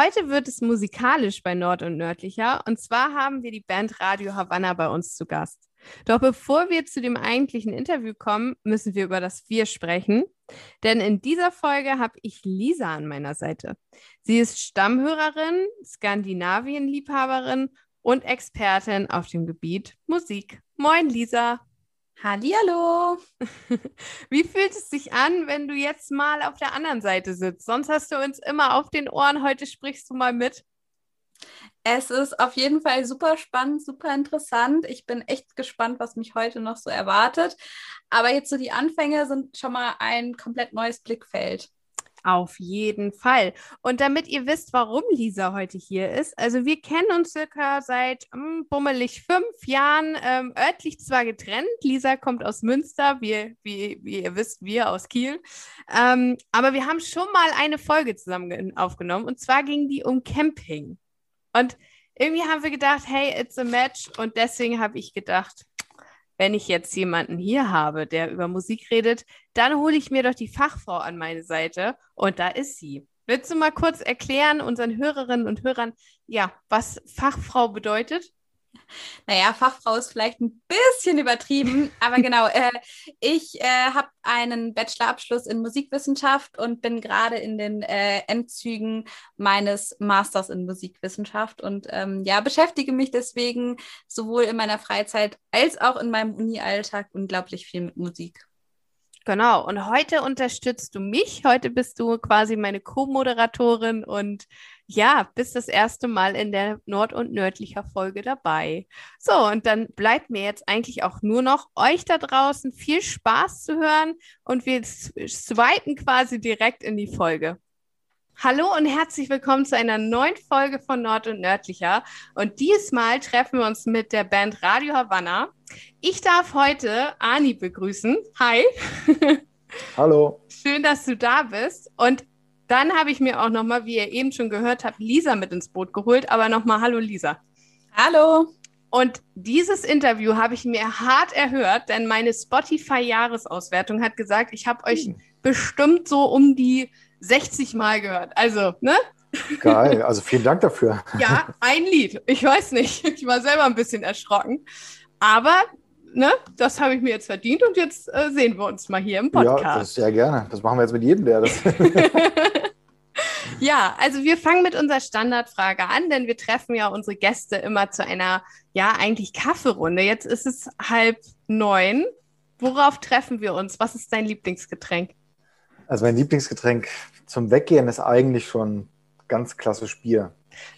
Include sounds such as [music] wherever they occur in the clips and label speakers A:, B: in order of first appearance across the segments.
A: Heute wird es musikalisch bei Nord und Nördlicher. Und zwar haben wir die Band Radio Havanna bei uns zu Gast. Doch bevor wir zu dem eigentlichen Interview kommen, müssen wir über das Wir sprechen. Denn in dieser Folge habe ich Lisa an meiner Seite. Sie ist Stammhörerin, Skandinavien-Liebhaberin und Expertin auf dem Gebiet Musik. Moin, Lisa.
B: Hallihallo. [laughs]
A: Wie fühlt es sich an, wenn du jetzt mal auf der anderen Seite sitzt? Sonst hast du uns immer auf den Ohren, heute sprichst du mal mit.
B: Es ist auf jeden Fall super spannend, super interessant. Ich bin echt gespannt, was mich heute noch so erwartet. Aber jetzt so die Anfänge sind schon mal ein komplett neues Blickfeld.
A: Auf jeden Fall. Und damit ihr wisst, warum Lisa heute hier ist, also wir kennen uns circa seit hm, bummelig fünf Jahren, ähm, örtlich zwar getrennt. Lisa kommt aus Münster, wir, wie, wie ihr wisst, wir aus Kiel. Ähm, aber wir haben schon mal eine Folge zusammen aufgenommen und zwar ging die um Camping. Und irgendwie haben wir gedacht, hey, it's a match. Und deswegen habe ich gedacht, wenn ich jetzt jemanden hier habe, der über Musik redet, dann hole ich mir doch die Fachfrau an meine Seite und da ist sie. Willst du mal kurz erklären unseren Hörerinnen und Hörern, ja, was Fachfrau bedeutet?
B: Naja, Fachfrau ist vielleicht ein bisschen übertrieben, aber [laughs] genau, äh, ich äh, habe einen Bachelorabschluss in Musikwissenschaft und bin gerade in den äh, Endzügen meines Masters in Musikwissenschaft und ähm, ja, beschäftige mich deswegen sowohl in meiner Freizeit als auch in meinem Uni-Alltag unglaublich viel mit Musik.
A: Genau, und heute unterstützt du mich. Heute bist du quasi meine Co-Moderatorin und ja, bist das erste Mal in der Nord- und nördlicher Folge dabei. So, und dann bleibt mir jetzt eigentlich auch nur noch euch da draußen viel Spaß zu hören und wir swipen quasi direkt in die Folge. Hallo und herzlich willkommen zu einer neuen Folge von Nord und Nördlicher. Und diesmal treffen wir uns mit der Band Radio Havanna. Ich darf heute Ani begrüßen. Hi. [laughs]
C: Hallo.
A: Schön, dass du da bist. Und dann habe ich mir auch nochmal, wie ihr eben schon gehört habt, Lisa mit ins Boot geholt. Aber nochmal Hallo, Lisa.
B: Hallo.
A: Und dieses Interview habe ich mir hart erhört, denn meine Spotify-Jahresauswertung hat gesagt, ich habe euch hm. bestimmt so um die 60 Mal gehört. Also, ne?
C: Geil, also vielen Dank dafür.
A: Ja, ein Lied. Ich weiß nicht. Ich war selber ein bisschen erschrocken. Aber, ne, das habe ich mir jetzt verdient und jetzt äh, sehen wir uns mal hier im Podcast.
C: Ja, das sehr gerne. Das machen wir jetzt mit jedem, der das. [laughs]
A: ja, also wir fangen mit unserer Standardfrage an, denn wir treffen ja unsere Gäste immer zu einer, ja, eigentlich Kaffeerunde. Jetzt ist es halb neun. Worauf treffen wir uns? Was ist dein Lieblingsgetränk?
C: Also mein Lieblingsgetränk zum Weggehen ist eigentlich schon ganz klassisch Bier.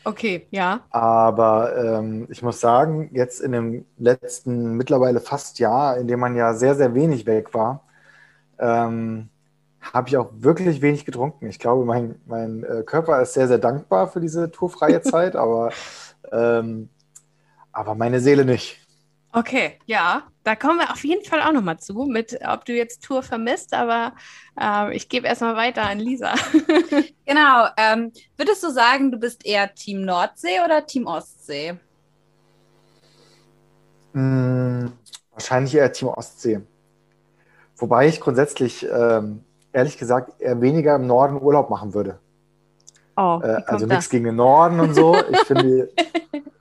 A: Okay, ja.
C: Aber ähm, ich muss sagen, jetzt in dem letzten mittlerweile fast Jahr, in dem man ja sehr, sehr wenig weg war, ähm, habe ich auch wirklich wenig getrunken. Ich glaube, mein, mein äh, Körper ist sehr, sehr dankbar für diese tourfreie [laughs] Zeit, aber, ähm, aber meine Seele nicht.
A: Okay, ja, da kommen wir auf jeden Fall auch nochmal zu, mit ob du jetzt Tour vermisst, aber äh, ich gebe erstmal weiter an Lisa. [laughs]
B: genau, ähm, würdest du sagen, du bist eher Team Nordsee oder Team Ostsee?
C: Hm, wahrscheinlich eher Team Ostsee. Wobei ich grundsätzlich, ähm, ehrlich gesagt, eher weniger im Norden Urlaub machen würde. Oh, äh, also nichts gegen den Norden und so. [laughs] Ich finde,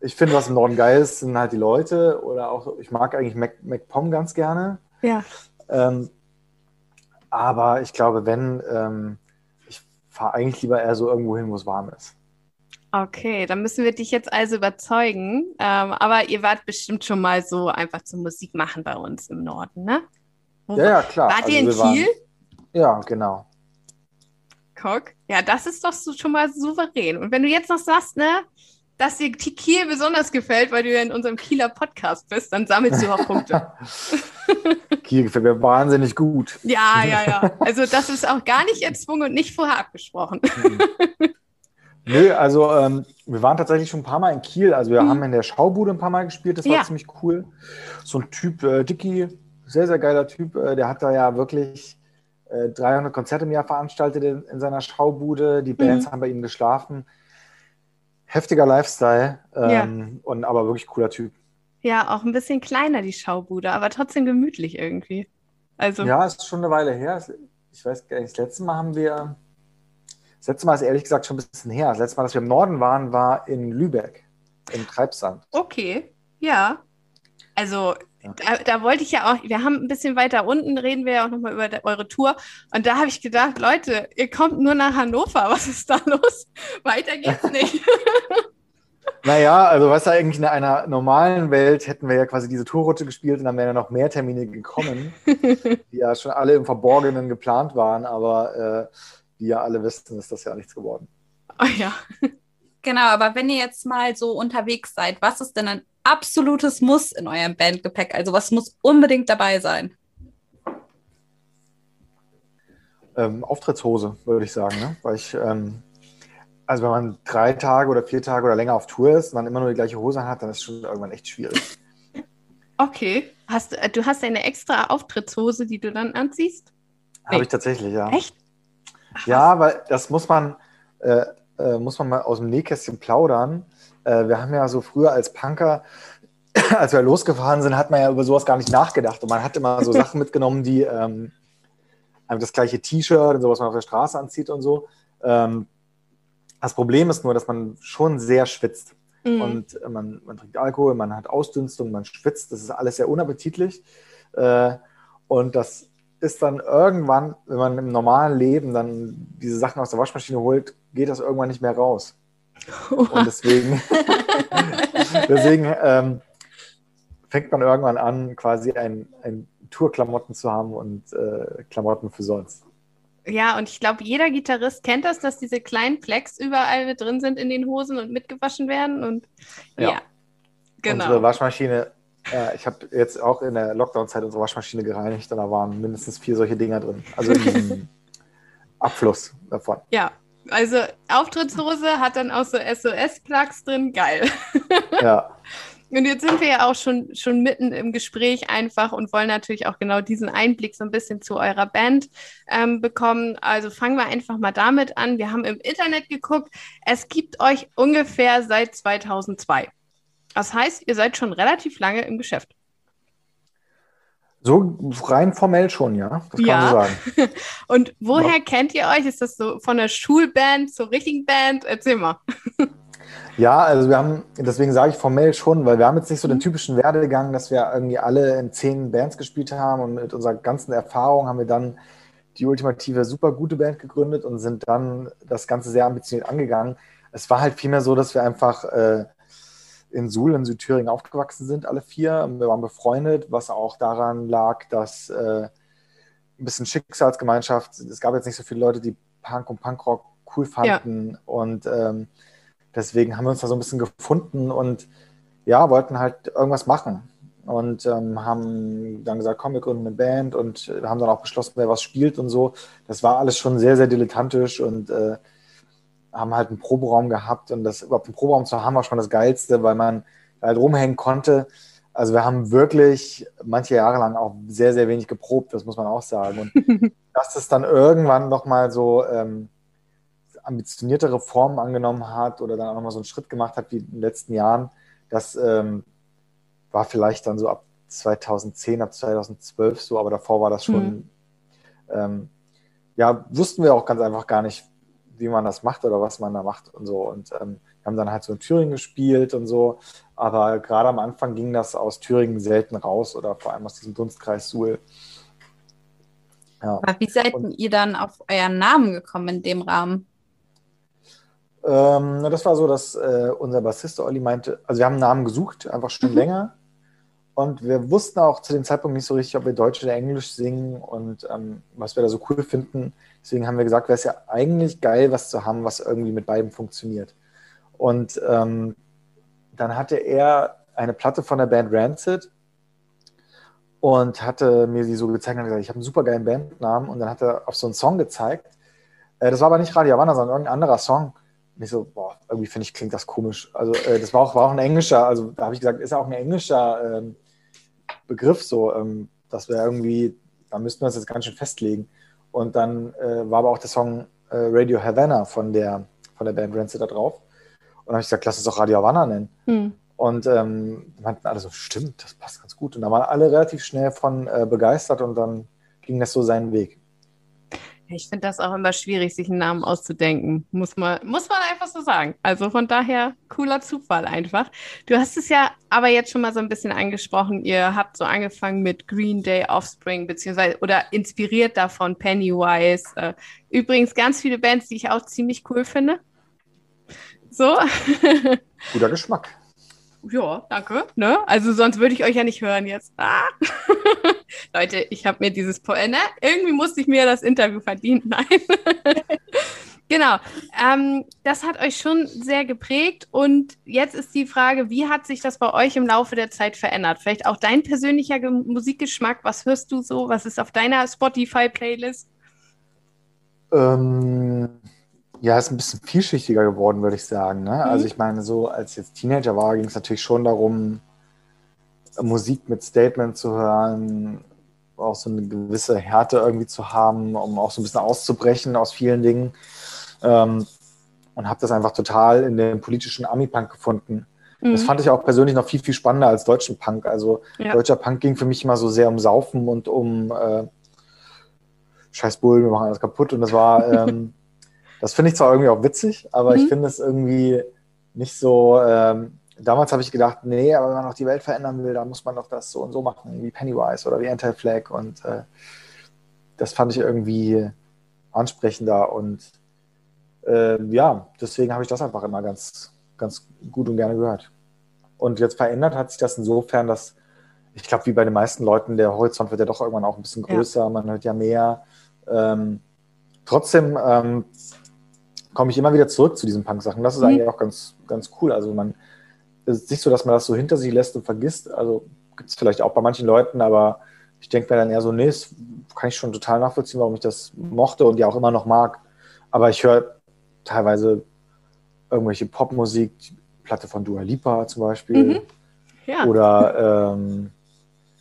C: ich finde, was im Norden geil ist, sind halt die Leute oder auch, ich mag eigentlich Mac, MacPom ganz gerne.
A: Ja.
C: Ähm, aber ich glaube, wenn, ähm, ich fahre eigentlich lieber eher so irgendwo hin, wo es warm ist.
A: Okay, dann müssen wir dich jetzt also überzeugen. Ähm, aber ihr wart bestimmt schon mal so einfach zum Musik machen bei uns im Norden, ne?
C: Wo ja, ja, klar.
A: Wart also ihr in Kiel?
C: Waren, ja, genau.
A: Guck, ja, das ist doch so, schon mal souverän. Und wenn du jetzt noch sagst, ne, dass dir Kiel besonders gefällt, weil du ja in unserem Kieler Podcast bist, dann sammelst du auch Punkte. [laughs] [laughs]
C: Kiel gefällt mir wahnsinnig gut.
A: Ja, ja, ja. Also das ist auch gar nicht erzwungen und nicht vorher abgesprochen.
C: Nö, also ähm, wir waren tatsächlich schon ein paar Mal in Kiel. Also wir mhm. haben in der Schaubude ein paar Mal gespielt, das war ja. ziemlich cool. So ein Typ, äh, Dicky, sehr, sehr geiler Typ, äh, der hat da ja wirklich 300 äh, Konzerte im Jahr veranstaltet in, in seiner Schaubude. Die Bands mhm. haben bei ihm geschlafen. Heftiger Lifestyle, ähm, ja. und aber wirklich cooler Typ.
A: Ja, auch ein bisschen kleiner die Schaubude, aber trotzdem gemütlich irgendwie. Also
C: ja, ist schon eine Weile her. Ich weiß gar nicht, das letzte Mal haben wir, Das letzte Mal ist ehrlich gesagt schon ein bisschen her. Das letzte Mal, dass wir im Norden waren, war in Lübeck, im Treibsand.
A: Okay, ja. Also da, da, wollte ich ja auch, wir haben ein bisschen weiter unten, reden wir ja auch nochmal über de, eure Tour. Und da habe ich gedacht, Leute, ihr kommt nur nach Hannover, [laughs] was ist da los? weiter geht's nicht. [laughs]
C: naja, also was ja eigentlich in einer normalen Welt hätten wir ja quasi diese Tourroute gespielt und dann wären ja noch mehr Termine gekommen, [laughs] die ja schon alle im Verborgenen geplant waren, aber äh, wie ja alle wissen, ist das ja nichts geworden.
A: Oh ja.
B: Genau, aber wenn ihr jetzt mal so unterwegs seid, was ist denn absolutes Muss in eurem Bandgepäck? Also was muss unbedingt dabei sein?
C: Ähm, Auftrittshose, würde ich sagen. Ne? Weil ich, ähm, also wenn man drei Tage oder vier Tage oder länger auf Tour ist und dann immer nur die gleiche Hose hat, dann ist es schon irgendwann echt schwierig.
A: Okay. Hast, äh, du hast eine extra Auftrittshose, die du dann anziehst?
C: Nee. Habe ich tatsächlich, ja.
A: Echt?
C: Ach, ja, weil das muss man, äh, äh, muss man mal aus dem Nähkästchen plaudern. Äh, wir haben ja so früher als Punker, [clears throat] als wir losgefahren sind, hat man ja über sowas gar nicht nachgedacht. Und man hat immer so Sachen mitgenommen, die ähm, das gleiche T-Shirt und so, was man auf der Straße anzieht und so. Ähm, das Problem ist nur, dass man schon sehr schwitzt. Mhm. Und man, man, trinkt Alkohol, man hat Ausdünstung, man schwitzt. Das ist alles sehr unappetitlich. Äh, und das ist dann irgendwann, wenn man im normalen Leben dann diese Sachen aus der Waschmaschine holt, geht das irgendwann nicht mehr raus. Und deswegen, [laughs] deswegen ähm, fängt man irgendwann an, quasi ein, ein Tourklamotten zu haben und äh, Klamotten für sonst.
A: Ja, und ich glaube, jeder Gitarrist kennt das, dass diese kleinen Flecks überall mit drin sind in den Hosen und mitgewaschen werden. Und ja, ja
C: genau. Unsere Waschmaschine, ja, ich habe jetzt auch in der Lockdown-Zeit unsere Waschmaschine gereinigt und da waren mindestens vier solche Dinger drin. Also [laughs] diesem Abfluss davon.
A: Ja, also Auftrittshose hat dann auch so SOS-Plugs drin, geil. [laughs]
C: Ja.
A: Und jetzt sind wir ja auch schon, schon mitten im Gespräch einfach und wollen natürlich auch genau diesen Einblick so ein bisschen zu eurer Band ähm, bekommen. Also fangen wir einfach mal damit an. Wir haben im Internet geguckt. Es gibt euch ungefähr seit 2002. Das heißt, ihr seid schon relativ lange im Geschäft.
C: So rein formell schon, ja.
A: Das ja. kann man sagen. [laughs] Und woher ja. kennt ihr euch? Ist das so von der Schulband zur richtigen Band? Erzähl mal. [laughs]
C: Ja, also wir haben, deswegen sage ich formell schon, weil wir haben jetzt nicht so den mhm. typischen Werdegang, dass wir irgendwie alle in zehn Bands gespielt haben und mit unserer ganzen Erfahrung haben wir dann die ultimative super gute Band gegründet und sind dann das Ganze sehr ambitioniert angegangen. Es war halt vielmehr so, dass wir einfach äh, in Suhl in Südthüringen aufgewachsen sind, alle vier. Wir waren befreundet, was auch daran lag, dass äh, ein bisschen Schicksalsgemeinschaft, es gab jetzt nicht so viele Leute, die Punk und Punkrock cool fanden. Ja. Und ähm, deswegen haben wir uns da so ein bisschen gefunden und ja, wollten halt irgendwas machen. Und ähm, haben dann gesagt, komm, wir gründen eine Band und haben dann auch beschlossen, wer was spielt und so. Das war alles schon sehr, sehr dilettantisch und äh, haben halt einen Proberaum gehabt und das überhaupt einen Proberaum zu haben war schon das Geilste, weil man halt rumhängen konnte. Also wir haben wirklich manche Jahre lang auch sehr, sehr wenig geprobt, das muss man auch sagen. Und [laughs] dass es dann irgendwann nochmal so ähm, ambitioniertere Formen angenommen hat oder dann auch nochmal so einen Schritt gemacht hat wie in den letzten Jahren, das ähm, war vielleicht dann so ab 2010, ab 2012 so, aber davor war das schon, mhm. ähm, ja, wussten wir auch ganz einfach gar nicht, wie man das macht oder was man da macht und so. Und ähm, wir haben dann halt so in Thüringen gespielt und so. Aber gerade am Anfang ging das aus Thüringen selten raus oder vor allem aus diesem Dunstkreis Suhl.
B: Ja. Aber wie seid und, ihr dann auf euren Namen gekommen in dem Rahmen?
C: Ähm, das war so, dass äh, unser Bassist Olli meinte, also wir haben einen Namen gesucht, einfach schon mhm. länger. Und wir wussten auch zu dem Zeitpunkt nicht so richtig, ob wir Deutsch oder Englisch singen und ähm, was wir da so cool finden. Deswegen haben wir gesagt, wäre es ja eigentlich geil, was zu haben, was irgendwie mit beiden funktioniert. Und ähm, dann hatte er eine Platte von der Band Rancid und hatte mir sie so gezeigt und gesagt, ich habe einen super geilen Bandnamen. Und dann hat er auf so einen Song gezeigt. Äh, das war aber nicht Radio Havana, sondern irgendein anderer Song. Und ich so, boah, irgendwie finde ich, klingt das komisch. Also äh, das war auch, war auch ein englischer, also da habe ich gesagt, ist auch ein englischer ähm, Begriff so, ähm, dass wir irgendwie, da müssten wir uns jetzt ganz schön festlegen. Und dann äh, war aber auch der Song äh, Radio Havana von der, von der Band Rancid da drauf. Und dann habe ich gesagt, lass es doch Radio Havana nennen. Hm. Und ähm, meinten alle so, stimmt, das passt ganz gut. Und da waren alle relativ schnell von äh, begeistert und dann ging das so seinen Weg.
A: Ich finde das auch immer schwierig, sich einen Namen auszudenken. Muss man, muss man einfach so sagen. Also von daher cooler Zufall einfach. Du hast es ja aber jetzt schon mal so ein bisschen angesprochen. Ihr habt so angefangen mit Green Day Offspring, beziehungsweise oder inspiriert davon Pennywise. Äh, übrigens ganz viele Bands, die ich auch ziemlich cool finde. So. [laughs]
C: Guter Geschmack.
A: Ja, danke. Ne? Also sonst würde ich euch ja nicht hören jetzt. Ah. [laughs] Leute, ich habe mir dieses, po ne? irgendwie musste ich mir das Interview verdienen. [laughs] Nein. genau. Ähm, das hat euch schon sehr geprägt. Und jetzt ist die Frage, wie hat sich das bei euch im Laufe der Zeit verändert? Vielleicht auch dein persönlicher Ge Musikgeschmack. Was hörst du so? Was ist auf deiner Spotify-Playlist?
C: Ähm, ja, ist ein bisschen vielschichtiger geworden, würde ich sagen. Ne? Also mhm. Also ich meine, so als ich jetzt Teenager war, ging es natürlich schon darum, Musik mit Statement zu hören, auch so eine gewisse Härte irgendwie zu haben, um auch so ein bisschen auszubrechen aus vielen Dingen. Ähm, und habe das einfach total in dem politischen Ami-Punk gefunden. Mhm. Das fand ich auch persönlich noch viel, viel spannender als deutschen Punk. Also ja. deutscher Punk ging für mich immer so sehr um Saufen und um äh, Scheiß Bullen, wir machen alles kaputt. Und das war, [laughs] ähm, das finde ich zwar irgendwie auch witzig, aber mhm. ich finde es irgendwie nicht so, ähm, damals habe ich gedacht, nee, aber wenn man noch die Welt verändern will, dann muss man doch das so und so machen, wie Pennywise oder wie Anti-Flag. Und äh, das fand ich irgendwie ansprechender. Und äh, ja, deswegen habe ich das einfach immer ganz, ganz gut und gerne gehört. Und jetzt verändert hat sich das insofern, dass ich glaube, wie bei den meisten Leuten, der Horizont wird ja doch irgendwann auch ein bisschen größer, ja. man hört ja mehr. Ähm, trotzdem ähm, komme ich immer wieder zurück zu diesen Punk-Sachen. Das ist mhm. eigentlich auch ganz, ganz cool. Also man es ist nicht so, dass man das so hinter sich lässt und vergisst. Also gibt es vielleicht auch bei manchen Leuten, aber ich denke mir dann eher so, nee, das kann ich schon total nachvollziehen, warum ich das mochte und ja auch immer noch mag. Aber ich höre teilweise irgendwelche Popmusik, Platte von Dua Lipa zum Beispiel. Mhm. Ja. Oder ähm,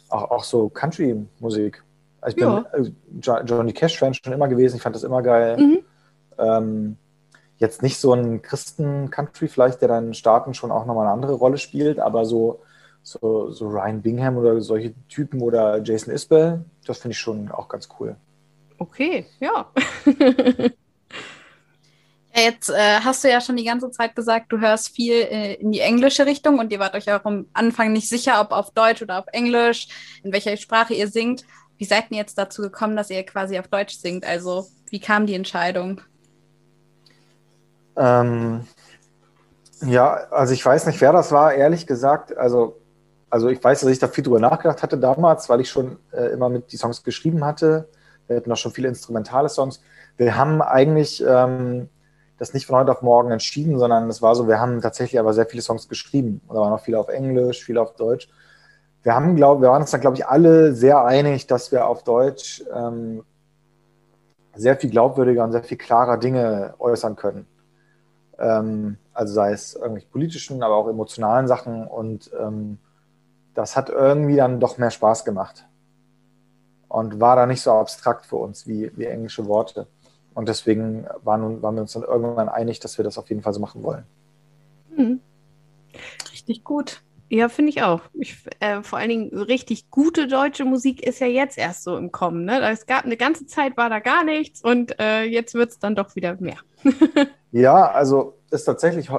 C: auch, auch so Country-Musik. Also ich ja. bin äh, Johnny Cash-Fan schon immer gewesen, ich fand das immer geil. Mhm. Ähm, jetzt nicht so ein Christen-Country vielleicht, der dann in Staaten schon auch nochmal eine andere Rolle spielt, aber so, so, so Ryan Bingham oder solche Typen oder Jason Isbell, das finde ich schon auch ganz cool.
A: Okay, ja. [laughs]
B: Ja, jetzt äh, hast du ja schon die ganze Zeit gesagt, du hörst viel äh, in die englische Richtung und ihr wart euch auch am Anfang nicht sicher, ob auf Deutsch oder auf Englisch, in welcher Sprache ihr singt. Wie seid ihr jetzt dazu gekommen, dass ihr quasi auf Deutsch singt? Also, wie kam die Entscheidung?
C: Ähm, ja, also ich weiß nicht, wer das war, ehrlich gesagt. Also, also ich weiß, dass ich da viel drüber nachgedacht hatte damals, weil ich schon äh, immer mit die Songs geschrieben hatte. Wir hatten auch schon viele instrumentale Songs. Wir haben eigentlich ähm, das nicht von heute auf morgen entschieden, sondern es war so, wir haben tatsächlich aber sehr viele Songs geschrieben. Und da waren auch viele auf Englisch, viele auf Deutsch. Wir haben, glaube, wir waren uns dann, glaube ich, alle sehr einig, dass wir auf Deutsch ähm, sehr viel glaubwürdiger und sehr viel klarer Dinge äußern können. Ähm, also sei es irgendwelche politischen, aber auch emotionalen Sachen. Und ähm, das hat irgendwie dann doch mehr Spaß gemacht. Und war da nicht so abstrakt für uns wie, wie englische Worte. Und deswegen waren, waren wir uns dann irgendwann einig, dass wir das auf jeden Fall so machen wollen.
A: Mhm. Richtig gut. Ja, finde ich auch. Ich, äh, vor allen Dingen richtig gute deutsche Musik ist ja jetzt erst so im Kommen. Ne? Es gab eine ganze Zeit, war da gar nichts und äh, jetzt wird es dann doch wieder mehr. [laughs]
C: ja, also ist tatsächlich,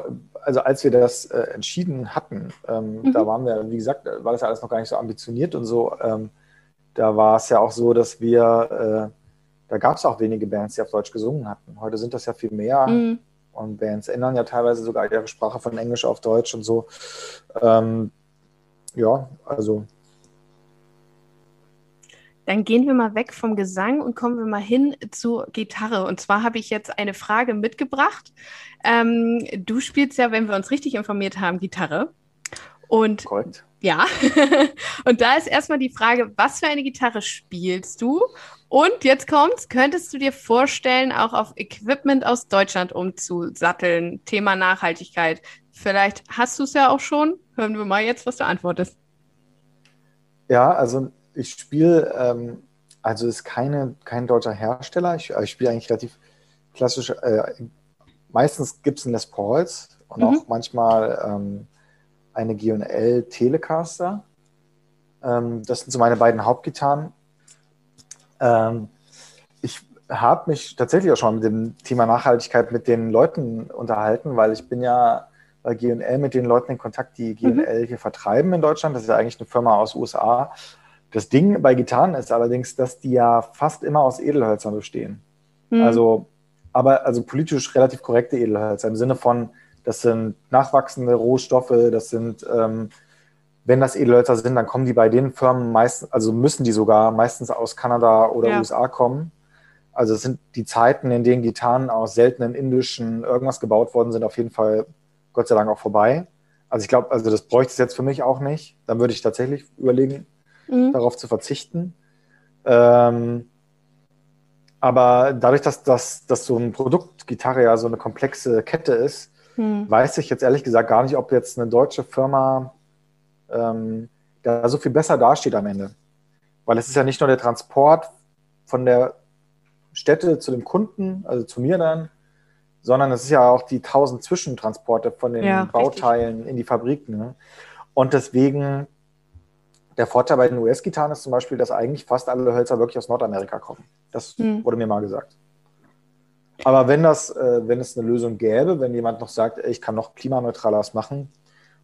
C: also als wir das äh, entschieden hatten, ähm, mhm. da waren wir, wie gesagt, war das ja alles noch gar nicht so ambitioniert und so. Ähm, da war es ja auch so, dass wir, äh, da gab es auch wenige Bands, die auf Deutsch gesungen hatten. Heute sind das ja viel mehr. Mhm. Und Bands ändern ja teilweise sogar ihre Sprache von Englisch auf Deutsch und so. Ähm, ja, also.
A: Dann gehen wir mal weg vom Gesang und kommen wir mal hin zur Gitarre. Und zwar habe ich jetzt eine Frage mitgebracht. Ähm, du spielst ja, wenn wir uns richtig informiert haben, Gitarre. Und Correct. Ja, [laughs] und da ist erstmal die Frage, was für eine Gitarre spielst du und jetzt kommt's, könntest du dir vorstellen, auch auf Equipment aus Deutschland umzusatteln? Thema Nachhaltigkeit. Vielleicht hast du es ja auch schon. Hören wir mal jetzt, was du antwortest.
C: Ja, also ich spiele, ähm, also ist keine, kein deutscher Hersteller. Ich, ich spiele eigentlich relativ klassisch. Äh, meistens gibt es ein Les Pauls und mhm. auch manchmal ähm, eine G&L Telecaster. Ähm, das sind so meine beiden Hauptgitarren. Ähm, ich habe mich tatsächlich auch schon mit dem Thema Nachhaltigkeit mit den Leuten unterhalten, weil ich bin ja bei GNL mit den Leuten in Kontakt, die GNL mhm. hier vertreiben in Deutschland. Das ist ja eigentlich eine Firma aus USA. Das Ding bei Gitarren ist allerdings, dass die ja fast immer aus Edelhölzern bestehen. Mhm. Also, aber also politisch relativ korrekte Edelhölzer im Sinne von, das sind nachwachsende Rohstoffe, das sind, ähm, wenn das Edelhölzer sind, dann kommen die bei den Firmen meistens, also müssen die sogar meistens aus Kanada oder ja. USA kommen. Also es sind die Zeiten, in denen Gitarren aus seltenen indischen irgendwas gebaut worden sind, auf jeden Fall Gott sei Dank auch vorbei. Also ich glaube, also das bräuchte es jetzt für mich auch nicht. Dann würde ich tatsächlich überlegen, mhm. darauf zu verzichten. Ähm, aber dadurch, dass, dass, dass so ein Produkt Gitarre ja so eine komplexe Kette ist, mhm. weiß ich jetzt ehrlich gesagt gar nicht, ob jetzt eine deutsche Firma ähm, da so viel besser dasteht am Ende. Weil es ist ja nicht nur der Transport von der Stätte zu dem Kunden, also zu mir dann, sondern es ist ja auch die tausend Zwischentransporte von den ja, Bauteilen richtig. in die Fabriken. Ne? Und deswegen, der Vorteil bei den US-Gitarren ist zum Beispiel, dass eigentlich fast alle Hölzer wirklich aus Nordamerika kommen. Das hm. wurde mir mal gesagt. Aber wenn das, äh, wenn es eine Lösung gäbe, wenn jemand noch sagt, ey, ich kann noch klimaneutraler was machen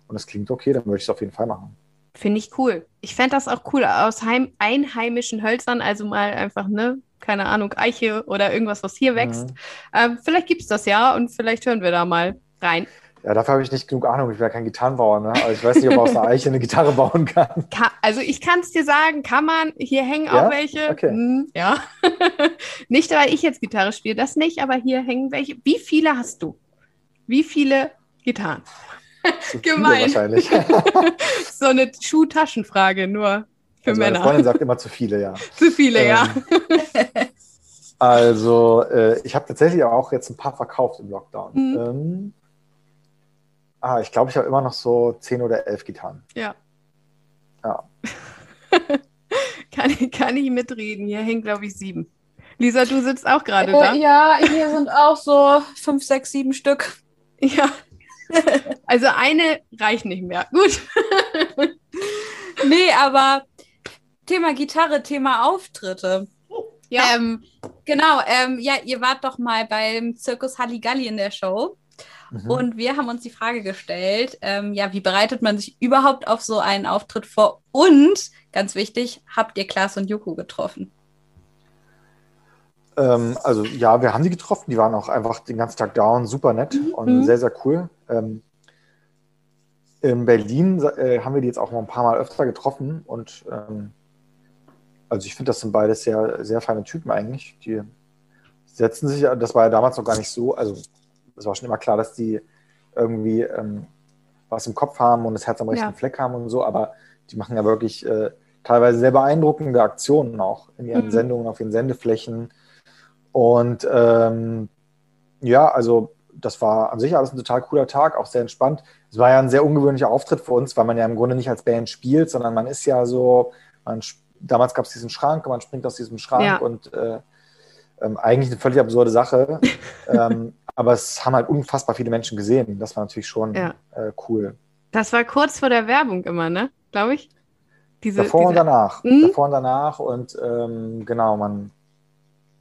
C: und es klingt okay, dann würde ich es auf jeden Fall machen.
A: Finde ich cool. Ich fände das auch cool aus heim einheimischen Hölzern, also mal einfach, ne, keine Ahnung, Eiche oder irgendwas, was hier wächst. Mhm. Ähm, vielleicht gibt es das ja und vielleicht hören wir da mal rein.
C: Ja, dafür habe ich nicht genug Ahnung. Ich bin ja kein Gitarrenbauer. Ne? Also ich weiß nicht, ob man aus einer Eiche eine Gitarre bauen kann.
A: Ka also ich kann es dir sagen, kann man. Hier hängen ja? auch welche. Okay. Hm, ja. [laughs] nicht, weil ich jetzt Gitarre spiele, das nicht, aber hier hängen welche. Wie viele hast du? Wie viele Gitarren?
C: Gemein. Wahrscheinlich. [laughs]
A: so eine Schuhtaschenfrage nur für
C: also
A: Männer.
C: Meine Freundin sagt immer zu viele, ja. [laughs]
A: zu viele, ähm, ja.
C: also, äh, ich habe tatsächlich auch jetzt ein paar verkauft im Lockdown. Mhm. Ähm, ah, ich glaube, ich habe immer noch so zehn oder elf Gitarren.
A: Ja.
C: Ja. [laughs]
A: kann, kann ich mitreden. Hier hängen, glaube ich, sieben. Lisa, du sitzt auch gerade
B: äh,
A: da.
B: Ja, hier sind auch so fünf, sechs, sieben Stück.
A: Ja. [laughs] Also eine reicht nicht mehr. Gut. [laughs]
B: nee, aber Thema Gitarre, Thema Auftritte. Ja. Ähm, genau, ähm, ja, ihr wart doch mal beim Zirkus Halligalli in der Show. Mhm. Und wir haben uns die Frage gestellt, ähm, ja, wie bereitet man sich überhaupt auf so einen Auftritt vor? Und, ganz wichtig, habt ihr Klaas und Joko getroffen?
C: Ähm, also ja, wir haben die getroffen. Die waren auch einfach den ganzen Tag da und super nett mhm. und sehr, sehr cool. Ähm, in Berlin äh, haben wir die jetzt auch noch ein paar Mal öfter getroffen und ähm, also ich finde, das sind beides sehr, sehr feine Typen eigentlich. Die setzen sich, das war ja damals noch gar nicht so, also es war schon immer klar, dass die irgendwie ähm, was im Kopf haben und das Herz am rechten ja. Fleck haben und so, aber die machen ja wirklich äh, teilweise sehr beeindruckende Aktionen auch in ihren mhm. Sendungen, auf ihren Sendeflächen. Und ähm, ja, also das war an sich alles ein total cooler Tag, auch sehr entspannt. Es war ja ein sehr ungewöhnlicher Auftritt für uns, weil man ja im Grunde nicht als Band spielt, sondern man ist ja so, man damals gab es diesen Schrank und man springt aus diesem Schrank ja. und äh, ähm, eigentlich eine völlig absurde Sache. [laughs] ähm, aber es haben halt unfassbar viele Menschen gesehen. Das war natürlich schon ja. äh, cool.
A: Das war kurz vor der Werbung immer, ne? Glaube ich.
C: Diese, Davor diese... und danach. Mhm. Davor und danach. Und ähm, genau, man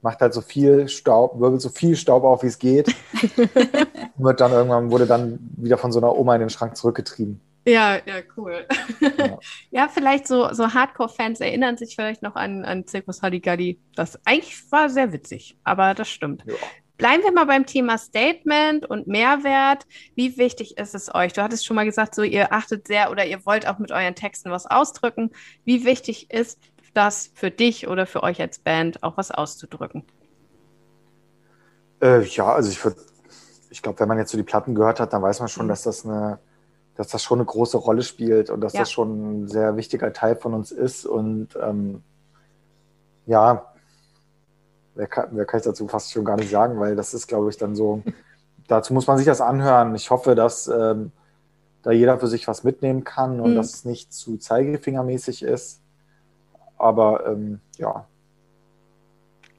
C: macht halt so viel Staub, wirbelt so viel Staub auf, wie es geht. [laughs] wird dann irgendwann, wurde dann wieder von so einer Oma in den Schrank zurückgetrieben.
A: Ja, ja, cool. Ja, [laughs] ja vielleicht so, so Hardcore-Fans erinnern sich vielleicht noch an, an Zirkus Halligalli. Das eigentlich war sehr witzig, aber das stimmt. Ja. Bleiben wir mal beim Thema Statement und Mehrwert. Wie wichtig ist es euch? Du hattest schon mal gesagt, so ihr achtet sehr oder ihr wollt auch mit euren Texten was ausdrücken. Wie wichtig ist das für dich oder für euch als Band, auch was auszudrücken?
C: Äh, ja, also ich würde, ich glaube, wenn man jetzt so die Platten gehört hat, dann weiß man schon, mhm. dass das eine dass das schon eine große Rolle spielt und dass ja. das schon ein sehr wichtiger Teil von uns ist. Und ähm, ja, wer kann, wer kann ich dazu fast schon gar nicht sagen, weil das ist, glaube ich, dann so, [laughs] dazu muss man sich das anhören. Ich hoffe, dass ähm, da jeder für sich was mitnehmen kann und mhm. dass es nicht zu zeigefingermäßig ist. Aber ähm, ja,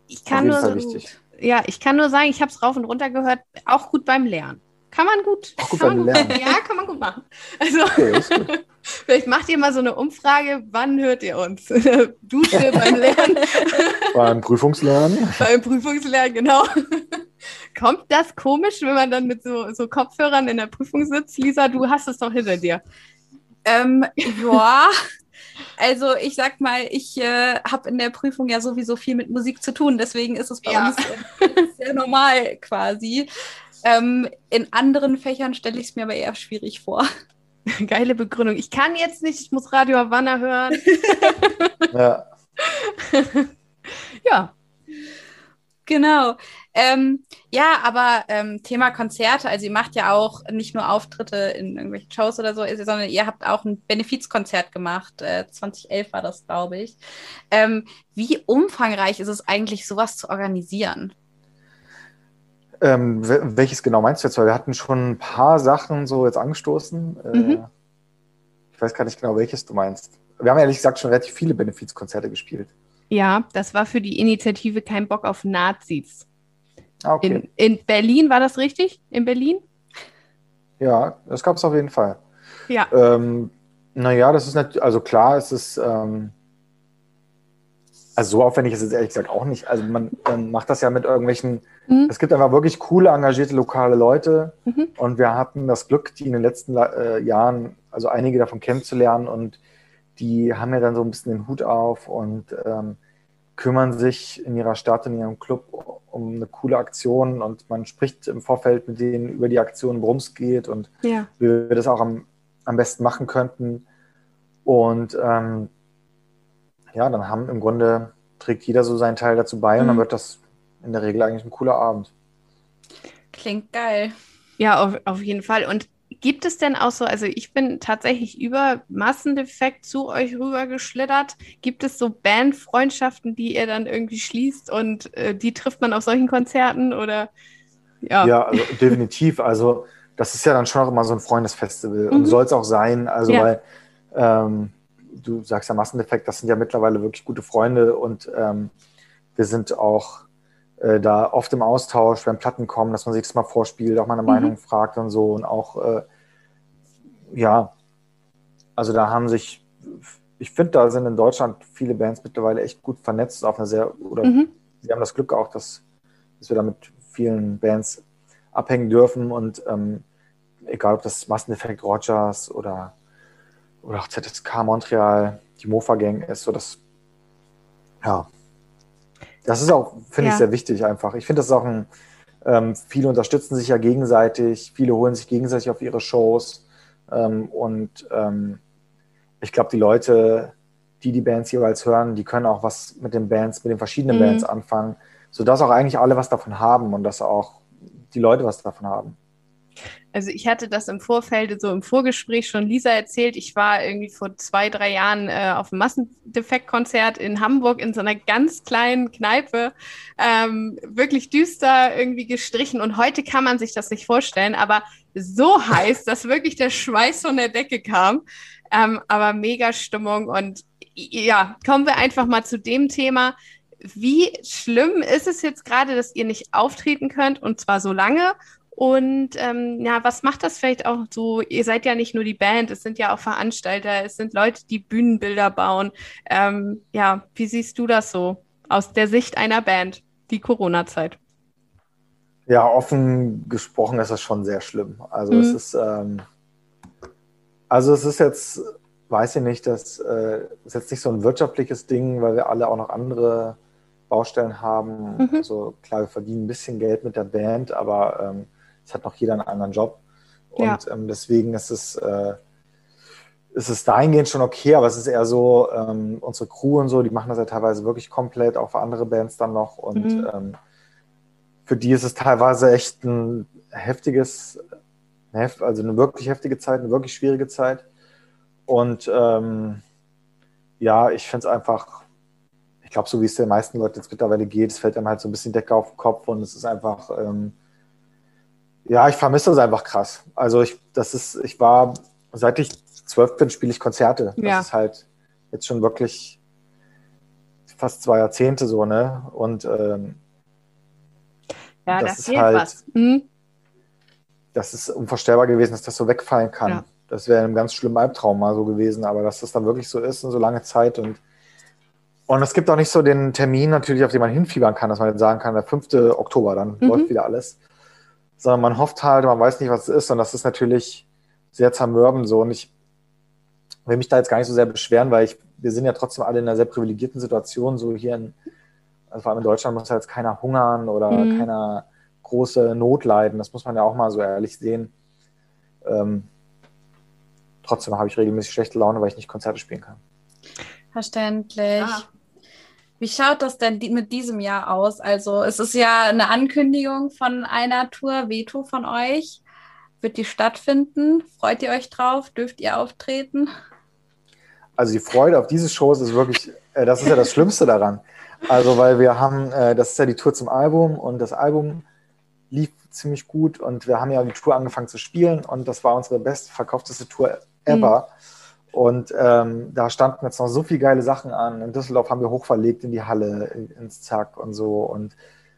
A: ich kann nur. Ja, ich kann nur sagen, ich habe es rauf und runter gehört, auch gut beim Lernen kann man gut.
C: gut
A: kann man gut
C: lernen.
A: Ja, kann man gut machen. Also,
C: Okay, gut. [laughs]
A: vielleicht macht ihr mal so eine Umfrage, wann hört ihr uns? [laughs] In der Dusche, beim Lernen, [laughs]
C: Beim Prüfungslernen.
A: beim Prüfungslernen, genau. Kommt das komisch, wenn man dann mit so, so Kopfhörern in der Prüfung sitzt? Lisa, du hast es doch hinter dir.
B: Ähm, ja, also ich sag mal, ich äh, habe in der Prüfung ja sowieso viel mit Musik zu tun, deswegen ist es bei
A: Ja.
B: uns äh, sehr normal quasi. Ähm, in anderen Fächern stelle ich es mir aber eher schwierig vor. [laughs]
A: Geile Begründung. Ich kann jetzt nicht, ich muss Radio Havanna hören. [laughs]
C: Ja. [laughs]
A: Ja,
B: Genau. Ähm, ja, aber ähm, Thema Konzerte, also ihr macht ja auch nicht nur Auftritte in irgendwelchen Shows oder so, sondern ihr habt auch ein Benefizkonzert gemacht. Äh, 2011 war das, glaube ich. Ähm, wie umfangreich ist es eigentlich, sowas zu organisieren?
C: Ähm, wel- welches genau meinst du jetzt? Weil wir hatten schon ein paar Sachen so jetzt angestoßen. Äh,
A: Mhm.
C: ich weiß gar nicht genau, welches du meinst. Wir haben ehrlich gesagt schon relativ viele Benefizkonzerte gespielt.
A: ja, das war für die Initiative Kein Bock auf Nazis.
C: Ah, okay.
A: In, in Berlin, war das richtig? In Berlin?
C: Ja, das gab es auf jeden Fall.
A: Ja.
C: Ähm, naja, das ist natürlich, also klar, es ist, ähm, also so aufwendig ist es ehrlich gesagt auch nicht. Also man ähm, macht das ja mit irgendwelchen,
A: Mhm.
C: es gibt einfach wirklich coole, engagierte lokale Leute
A: Mhm.
C: und wir hatten das Glück, die in den letzten äh, Jahren, also einige davon kennenzulernen und die haben ja dann so ein bisschen den Hut auf und ähm, kümmern sich in ihrer Stadt, in ihrem Club um eine coole Aktion und man spricht im Vorfeld mit denen über die Aktion, worum es geht und
A: Ja.
C: wie wir das auch am, am besten machen könnten. Und ähm, ja, dann haben im Grunde trägt jeder so seinen Teil dazu bei und dann
A: Mhm.
C: wird das in der Regel eigentlich ein cooler Abend.
B: Klingt geil.
A: Ja, auf, auf jeden Fall. Und gibt es denn auch so, also ich bin tatsächlich über Massendefekt zu euch rübergeschlittert. Gibt es so Bandfreundschaften, die ihr dann irgendwie schließt und äh, die trifft man auf solchen Konzerten oder ja.
C: Ja, also definitiv. Also das ist ja dann schon auch immer so ein Freundesfestival und
A: Mhm.
C: soll es auch sein. Also
A: Ja.
C: weil ähm, du sagst ja Massendefekt, das sind ja mittlerweile wirklich gute Freunde und ähm, wir sind auch äh, da oft im Austausch, wenn Platten kommen, dass man sich das mal vorspielt, auch mal eine
A: Mhm.
C: Meinung fragt und so und auch äh, ja, also da haben sich, ich finde, da sind in Deutschland viele Bands mittlerweile echt gut vernetzt auf eine sehr oder
A: Mhm.
C: wir haben das Glück auch, dass, dass wir da mit vielen Bands abhängen dürfen und ähm, egal ob das Masseneffekt Rogers oder, oder auch ZSK Montreal, die Mofa Gang ist, so das, ja, das ist auch, finde
A: Ja.
C: ich, sehr wichtig einfach. Ich finde, das ist auch ein, ähm, viele unterstützen sich ja gegenseitig, viele holen sich gegenseitig auf ihre Shows ähm, und ähm, ich glaube, die Leute, die die Bands jeweils hören, die können auch was mit den Bands, mit den verschiedenen
A: Mhm.
C: Bands anfangen, sodass auch eigentlich alle was davon haben und dass auch die Leute was davon haben.
A: Also ich hatte das im Vorfeld, so im Vorgespräch schon Lisa erzählt. Ich war irgendwie vor zwei, drei Jahren äh, auf einem Massendefekt-Konzert in Hamburg in so einer ganz kleinen Kneipe. Ähm, wirklich düster irgendwie gestrichen. Und heute kann man sich das nicht vorstellen, aber so heiß, dass wirklich der Schweiß von der Decke kam. Ähm, aber mega Stimmung. Und ja, kommen wir einfach mal zu dem Thema. Wie schlimm ist es jetzt gerade, dass ihr nicht auftreten könnt und zwar so lange? Und ähm, ja, was macht das vielleicht auch so? Ihr seid ja nicht nur die Band, es sind ja auch Veranstalter, es sind Leute, die Bühnenbilder bauen. Ähm, ja, wie siehst du das so aus der Sicht einer Band, die Corona-Zeit?
C: Ja, offen gesprochen ist das schon sehr schlimm. Also
A: Mhm.
C: es ist, ähm, also es ist jetzt, weiß ich nicht, das äh, ist jetzt nicht so ein wirtschaftliches Ding, weil wir alle auch noch andere Baustellen haben.
A: Mhm.
C: Also klar, wir verdienen ein bisschen Geld mit der Band, aber ähm, es hat noch jeder einen anderen Job. Und
A: Ja.
C: ähm, deswegen ist es, äh, ist es dahingehend schon okay, aber es ist eher so, ähm, unsere Crew und so, die machen das ja teilweise wirklich komplett, auch für andere Bands dann noch. Und
A: Mhm.
C: ähm, für die ist es teilweise echt ein heftiges, hef- also eine wirklich heftige Zeit, eine wirklich schwierige Zeit. Und ähm, ja, ich finde es einfach, ich glaube, so wie es den meisten Leuten jetzt mittlerweile geht, es fällt einem halt so ein bisschen Decke auf den Kopf und es ist einfach, ähm, ja, ich vermisse das einfach krass. Also ich, das ist, ich war, seit ich zwölf bin, spiele ich Konzerte. Das
A: Ja.
C: ist halt jetzt schon wirklich fast zwei Jahrzehnte so, ne? Und ähm,
A: Ja,
C: Das
A: das
C: ist
A: fehlt
C: halt-
A: was. Mhm.
C: das ist unvorstellbar gewesen, dass das so wegfallen kann. Ja. Das wäre ein ganz schlimmer Albtraum mal so gewesen, aber dass das dann wirklich so ist in so lange Zeit und und es gibt auch nicht so den Termin natürlich, auf den man hinfiebern kann, dass man jetzt sagen kann, der 5. Oktober, dann mhm. läuft wieder alles. Sondern man hofft halt, man weiß nicht, was es ist. Und das ist natürlich sehr zermürbend so. Und ich will mich da jetzt gar nicht so sehr beschweren, weil ich, wir sind ja trotzdem alle in einer sehr privilegierten Situation. So hier in, also vor allem in Deutschland muss ja jetzt keiner hungern oder mhm. keiner große Not leiden. Das muss man ja auch mal so ehrlich sehen. Ähm, trotzdem habe ich regelmäßig schlechte Laune, weil ich nicht Konzerte spielen kann.
B: Verständlich. Ah. Wie schaut das denn mit diesem Jahr aus? Also es ist ja eine Ankündigung von einer Tour Veto von euch. Wird die stattfinden? Freut ihr euch drauf? Dürft ihr auftreten?
C: Also die Freude auf diese Shows ist wirklich, äh, das ist ja das Schlimmste daran. Also weil wir haben, äh, das ist ja die Tour zum Album und das Album lief ziemlich gut und wir haben ja die Tour angefangen zu spielen und das war unsere bestverkaufteste Tour ever. Mhm. Und ähm, da standen jetzt noch so viele geile Sachen an. In Düsseldorf haben wir hochverlegt in die Halle, ins Zack und so. Und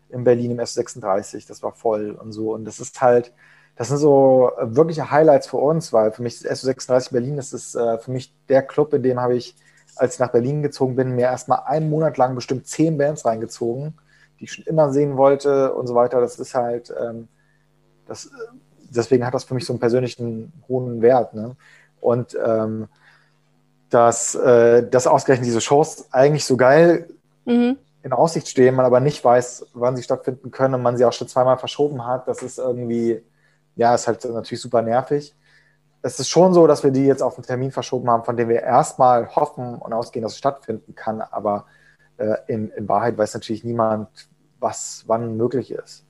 C: in Berlin im S36, das war voll und so. Und das ist halt, das sind so wirkliche Highlights für uns, weil für mich das S36 Berlin, das ist äh, für mich der Club, in dem habe ich, als ich nach Berlin gezogen bin, mir erstmal einen Monat lang bestimmt zehn Bands reingezogen, die ich schon immer sehen wollte und so weiter. Das ist halt, ähm, das, deswegen hat das für mich so einen persönlichen hohen Wert. Ne? Und ähm, dass, äh, dass ausgerechnet diese Shows eigentlich so geil mhm. in Aussicht stehen, man aber nicht weiß, wann sie stattfinden können und man sie auch schon zweimal verschoben hat. Das ist irgendwie, ja, ist halt natürlich super nervig. Es ist schon so, dass wir die jetzt auf einen Termin verschoben haben, von dem wir erstmal hoffen und ausgehen, dass es stattfinden kann, aber äh, in, in Wahrheit weiß natürlich niemand, was wann möglich ist.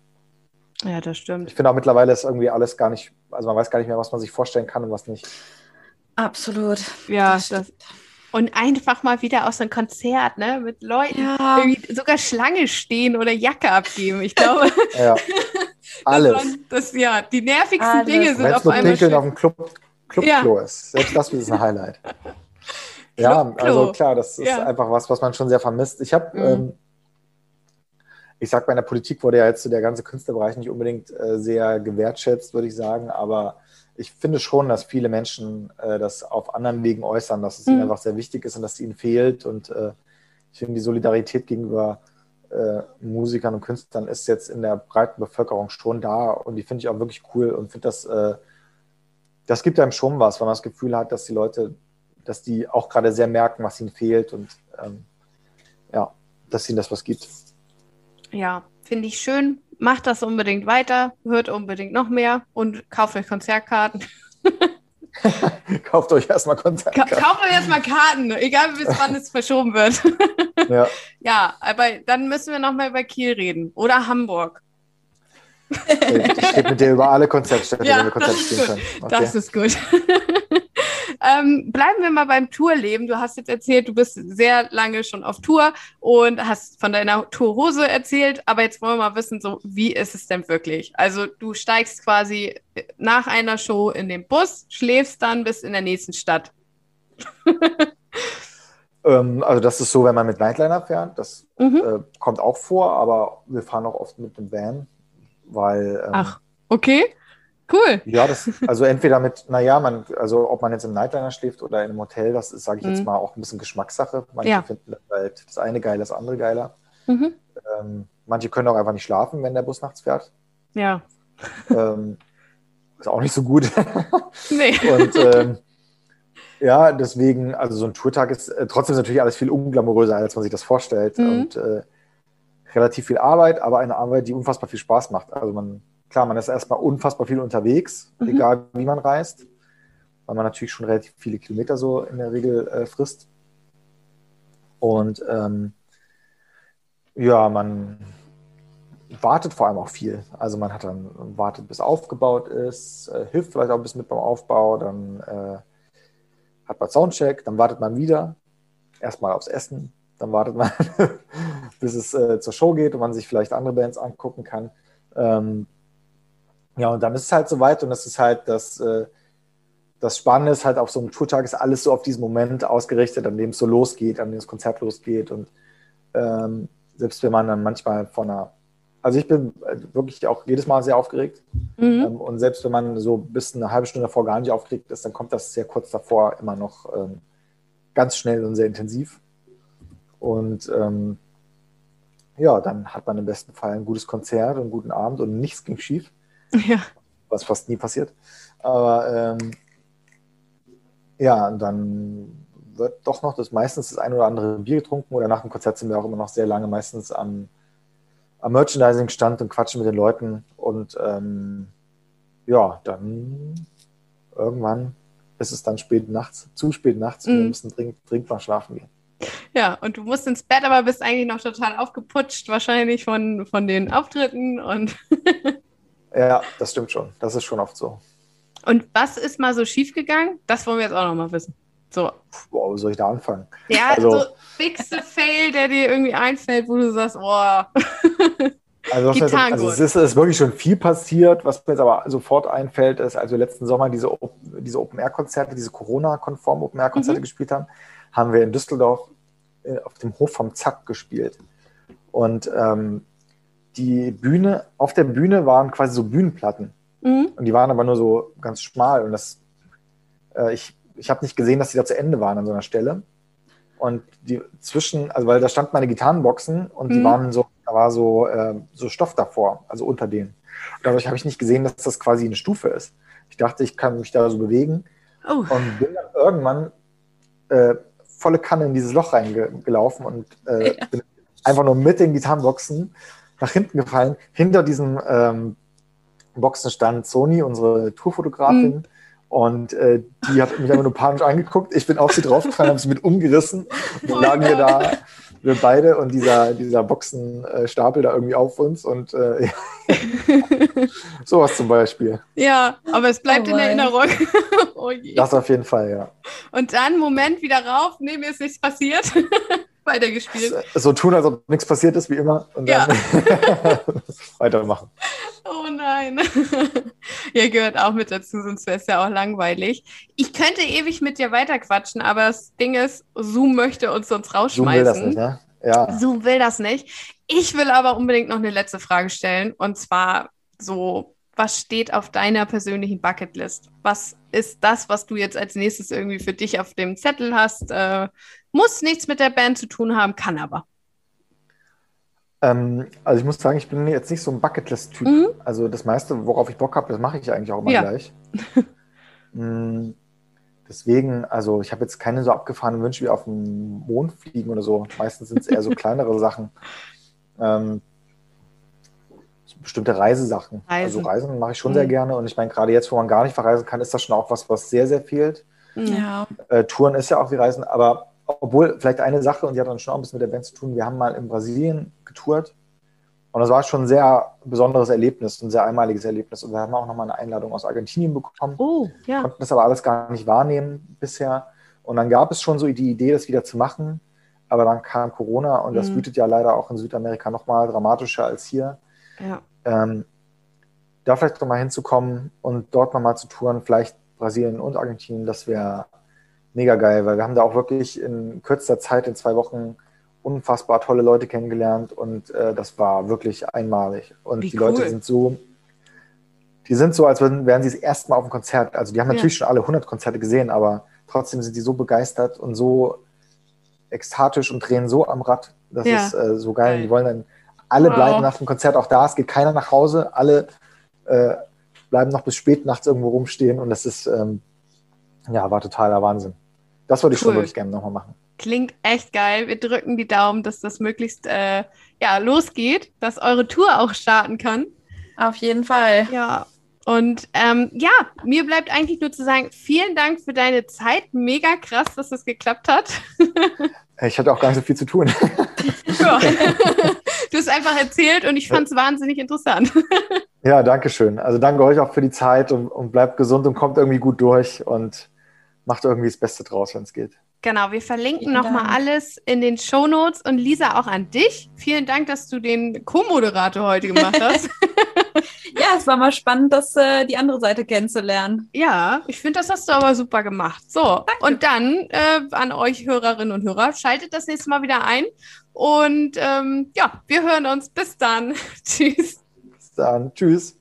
A: Ja, das stimmt.
C: Ich finde auch mittlerweile ist irgendwie alles gar nicht, also man weiß gar nicht mehr, was man sich vorstellen kann und was nicht.
B: Absolut.
A: Ja, das, das und einfach mal wieder aus einem Konzert, ne? Mit Leuten, ja. irgendwie sogar Schlange stehen oder Jacke abgeben. Ich glaube. [laughs]
C: ja. [laughs] Alles. Das,
A: waren, das, ja, die nervigsten Alles. Dinge sind auf einmal.
C: Pinkeln auf dem Club, Clubklo ja. ist. Selbst das ist ein Highlight. [laughs] ja, also klar, das ist ja. einfach was, was man schon sehr vermisst. Ich habe, mhm. ähm, ich sag, bei der Politik wurde ja jetzt so der ganze Künstlerbereich nicht unbedingt äh, sehr gewertschätzt, würde ich sagen, aber ich finde schon, dass viele Menschen äh, das auf anderen Wegen äußern, dass es mhm. ihnen einfach sehr wichtig ist und dass es ihnen fehlt. Und äh, ich finde, die Solidarität gegenüber äh, Musikern und Künstlern ist jetzt in der breiten Bevölkerung schon da. Und die finde ich auch wirklich cool und finde das, äh, das gibt einem schon was, wenn man das Gefühl hat, dass die Leute, dass die auch gerade sehr merken, was ihnen fehlt und ähm, ja, dass ihnen das was gibt.
A: Ja, finde ich schön macht das unbedingt weiter, hört unbedingt noch mehr und kauft euch Konzertkarten. [laughs]
C: kauft euch erstmal Konzertkarten.
A: Ka kauft euch erstmal Karten, egal bis [laughs] wann es verschoben wird. ja. [laughs] ja, aber dann müssen wir nochmal über Kiel reden oder Hamburg.
C: Ich rede mit dir über alle Konzertstädte, ja, wenn wir Konzerte spielen können.
A: Okay. Das ist gut. Ähm, bleiben wir mal beim Tourleben. Du hast jetzt erzählt, du bist sehr lange schon auf Tour und hast von deiner Tourhose erzählt, aber jetzt wollen wir mal wissen, so wie ist es denn wirklich? Also du steigst quasi nach einer Show in den Bus, schläfst dann bis in der nächsten Stadt. [laughs]
C: ähm, also das ist so, wenn man mit Nightliner fährt. Das mhm. äh, kommt auch vor, aber wir fahren auch oft mit dem Van, weil
A: ähm, Ach, okay. Cool.
C: Ja, das, also entweder mit, naja, man, also ob man jetzt im Nightliner schläft oder in einem Hotel, das ist, sage ich mhm. jetzt mal, auch ein bisschen Geschmackssache. Manche ja. finden halt das eine geil, das andere geiler. Mhm. Ähm, manche können auch einfach nicht schlafen, wenn der Bus nachts fährt.
A: Ja.
C: Ähm, ist auch nicht so gut. [laughs] nee. Und ähm, ja, deswegen, also so ein Tourtag ist äh, trotzdem natürlich alles viel unglamouröser, als man sich das vorstellt. Mhm. Und äh, relativ viel Arbeit, aber eine Arbeit, die unfassbar viel Spaß macht. Also man klar, man ist erstmal unfassbar viel unterwegs, mhm. egal wie man reist, weil man natürlich schon relativ viele Kilometer so in der Regel äh, frisst. Und ähm, ja, man wartet vor allem auch viel. Also man hat dann wartet, bis aufgebaut ist, äh, hilft vielleicht auch ein bisschen mit beim Aufbau, dann äh, hat man Soundcheck, dann wartet man wieder, erstmal aufs Essen, dann wartet man, [laughs] bis es äh, zur Show geht und man sich vielleicht andere Bands angucken kann. Ähm, ja, und dann ist es halt soweit und es ist halt das, äh, das Spannende ist halt auf so einem Tourtag ist alles so auf diesen Moment ausgerichtet, an dem es so losgeht, an dem das Konzert losgeht. Und ähm, selbst wenn man dann manchmal von einer Also ich bin äh, wirklich auch jedes Mal sehr aufgeregt. Mhm. Ähm, und selbst wenn man so bis eine halbe Stunde davor gar nicht aufgeregt ist, dann kommt das sehr kurz davor immer noch ähm, ganz schnell und sehr intensiv. Und ähm, ja, dann hat man im besten Fall ein gutes Konzert und einen guten Abend und nichts ging schief. [laughs] Ja. Was fast nie passiert. Aber ähm, ja, und dann wird doch noch das meistens das ein oder andere Bier getrunken oder nach dem Konzert sind wir auch immer noch sehr lange meistens am, am Merchandising-Stand und quatschen mit den Leuten und ähm, ja, dann irgendwann ist es dann spät nachts, zu spät nachts und wir mhm. müssen dringend, dringend mal schlafen gehen.
A: Ja, und du musst ins Bett, aber bist eigentlich noch total aufgeputscht, wahrscheinlich von, von den Auftritten und. [laughs]
C: ja, das stimmt schon. Das ist schon oft so.
A: Und was ist mal so schiefgegangen? Das wollen wir jetzt auch noch mal wissen. So.
C: Wow, wo soll ich da anfangen?
A: Ja, also, so bigste Fail, der dir irgendwie einfällt, wo du sagst, boah. [laughs]
C: Also, jetzt, also es ist, ist, wirklich schon viel passiert. Was mir jetzt aber sofort einfällt, ist, als wir letzten Sommer diese, diese Open-Air-Konzerte, diese Corona-konform Open-Air-Konzerte mhm. gespielt haben, haben wir in Düsseldorf äh, auf dem Hof vom Zack gespielt. Und ähm, die Bühne, auf der Bühne waren quasi so Bühnenplatten. Mhm. Und die waren aber nur so ganz schmal. Und das, äh, ich, ich habe nicht gesehen, dass die da zu Ende waren an so einer Stelle. Und die zwischen, also weil da standen meine Gitarrenboxen und mhm. die waren so, da war so, äh, so Stoff davor, also unter denen. Und dadurch habe ich nicht gesehen, dass das quasi eine Stufe ist. Ich dachte, ich kann mich da so bewegen. Oh. Und bin dann irgendwann äh, volle Kanne in dieses Loch reingelaufen und äh, ja. bin einfach nur mit den Gitarrenboxen nach hinten gefallen. Hinter diesem ähm, Boxen stand Sony, unsere Tourfotografin. Mhm. Und äh, die hat mich einfach nur panisch angeguckt. Ich bin auf sie draufgefallen, habe sie mit umgerissen. Und dann oh lagen wir da, wir beide und dieser, dieser Boxenstapel da irgendwie auf uns. Und äh, [laughs] sowas zum Beispiel.
A: Ja, aber es bleibt [laughs] oh in Erinnerung.
C: oh das auf jeden Fall, ja.
A: Und dann, Moment, wieder rauf. Nee, mir ist nichts passiert [laughs] weitergespielt.
C: So tun, als ob nichts passiert ist, wie immer. Und dann ja. [laughs] weitermachen.
A: Oh nein. [laughs] ja, gehört auch mit dazu, sonst wäre es ja auch langweilig. Ich könnte ewig mit dir weiterquatschen, aber das Ding ist, Zoom möchte uns sonst rausschmeißen. Zoom will das nicht, ne? Ja. Zoom will das nicht. Ich will aber unbedingt noch eine letzte Frage stellen. Und zwar so, was steht auf deiner persönlichen Bucketlist? Was ist das, was du jetzt als nächstes irgendwie für dich auf dem Zettel hast? Äh, muss nichts mit der Band zu tun haben, kann aber.
C: Ähm, also ich muss sagen, ich bin jetzt nicht so ein Bucketlist-Typ. Mhm. Also das meiste, worauf ich Bock habe, das mache ich eigentlich auch immer ja. gleich. [laughs] mm, deswegen, also ich habe jetzt keine so abgefahrenen Wünsche wie auf dem Mond fliegen oder so. Meistens sind es eher so [laughs] kleinere Sachen. Ähm, bestimmte Reisesachen. Reisen. Also Reisen mache ich schon mhm. sehr gerne. Und ich meine, gerade jetzt, wo man gar nicht verreisen kann, ist das schon auch was, was sehr, sehr fehlt. Ja. Äh, Touren ist ja auch wie Reisen, aber obwohl vielleicht eine Sache, und die hat dann schon auch ein bisschen mit der Band zu tun, wir haben mal in Brasilien getourt und das war schon ein sehr besonderes Erlebnis, ein sehr einmaliges Erlebnis. Und wir haben auch nochmal eine Einladung aus Argentinien bekommen. Oh, ja. Konnten das aber alles gar nicht wahrnehmen bisher. Und dann gab es schon so die Idee, das wieder zu machen. Aber dann kam Corona und das mhm. wütet ja leider auch in Südamerika nochmal dramatischer als hier. Ja. Ähm, da vielleicht nochmal hinzukommen und dort nochmal zu touren, vielleicht Brasilien und Argentinien, das wäre mega geil, weil wir haben da auch wirklich in kürzester Zeit, in zwei Wochen, unfassbar tolle Leute kennengelernt und äh, das war wirklich einmalig. Und Wie die cool. Leute sind so, die sind so, als wären, wären sie das erste Mal auf dem Konzert. Also die haben natürlich ja. schon alle 100 Konzerte gesehen, aber trotzdem sind die so begeistert und so ekstatisch und drehen so am Rad. Das ja. ist äh, so geil. geil. Die wollen dann, alle wow. bleiben nach dem Konzert auch da. Es geht keiner nach Hause. Alle äh, bleiben noch bis spät nachts irgendwo rumstehen und das ist, ähm, ja, war totaler Wahnsinn. Das würde ich cool. schon wirklich gerne nochmal machen.
A: Klingt echt geil. Wir drücken die Daumen, dass das möglichst äh, ja, losgeht, dass eure Tour auch starten kann.
B: Auf jeden Fall.
A: Ja. Und ähm, ja, mir bleibt eigentlich nur zu sagen, vielen Dank für deine Zeit. Mega krass, dass das geklappt hat. [laughs]
C: ich hatte auch gar nicht so viel zu tun. [laughs]
A: Ja. Du hast einfach erzählt und ich fand es wahnsinnig interessant. [laughs]
C: Ja, danke schön. Also danke euch auch für die Zeit und, und bleibt gesund und kommt irgendwie gut durch und macht irgendwie das Beste draus, wenn es geht.
A: Genau, wir verlinken nochmal alles in den Show Notes und Lisa auch an dich. Vielen Dank, dass du den Co-Moderator heute gemacht [laughs] hast.
B: ja, es war mal spannend, das, äh, die andere Seite kennenzulernen.
A: Ja, ich finde, das hast du aber super gemacht. So, Danke. und dann äh, an euch Hörerinnen und Hörer, schaltet das nächste Mal wieder ein Und ähm, ja, wir hören uns. Bis dann. [laughs] Tschüss.
C: Bis dann. Tschüss.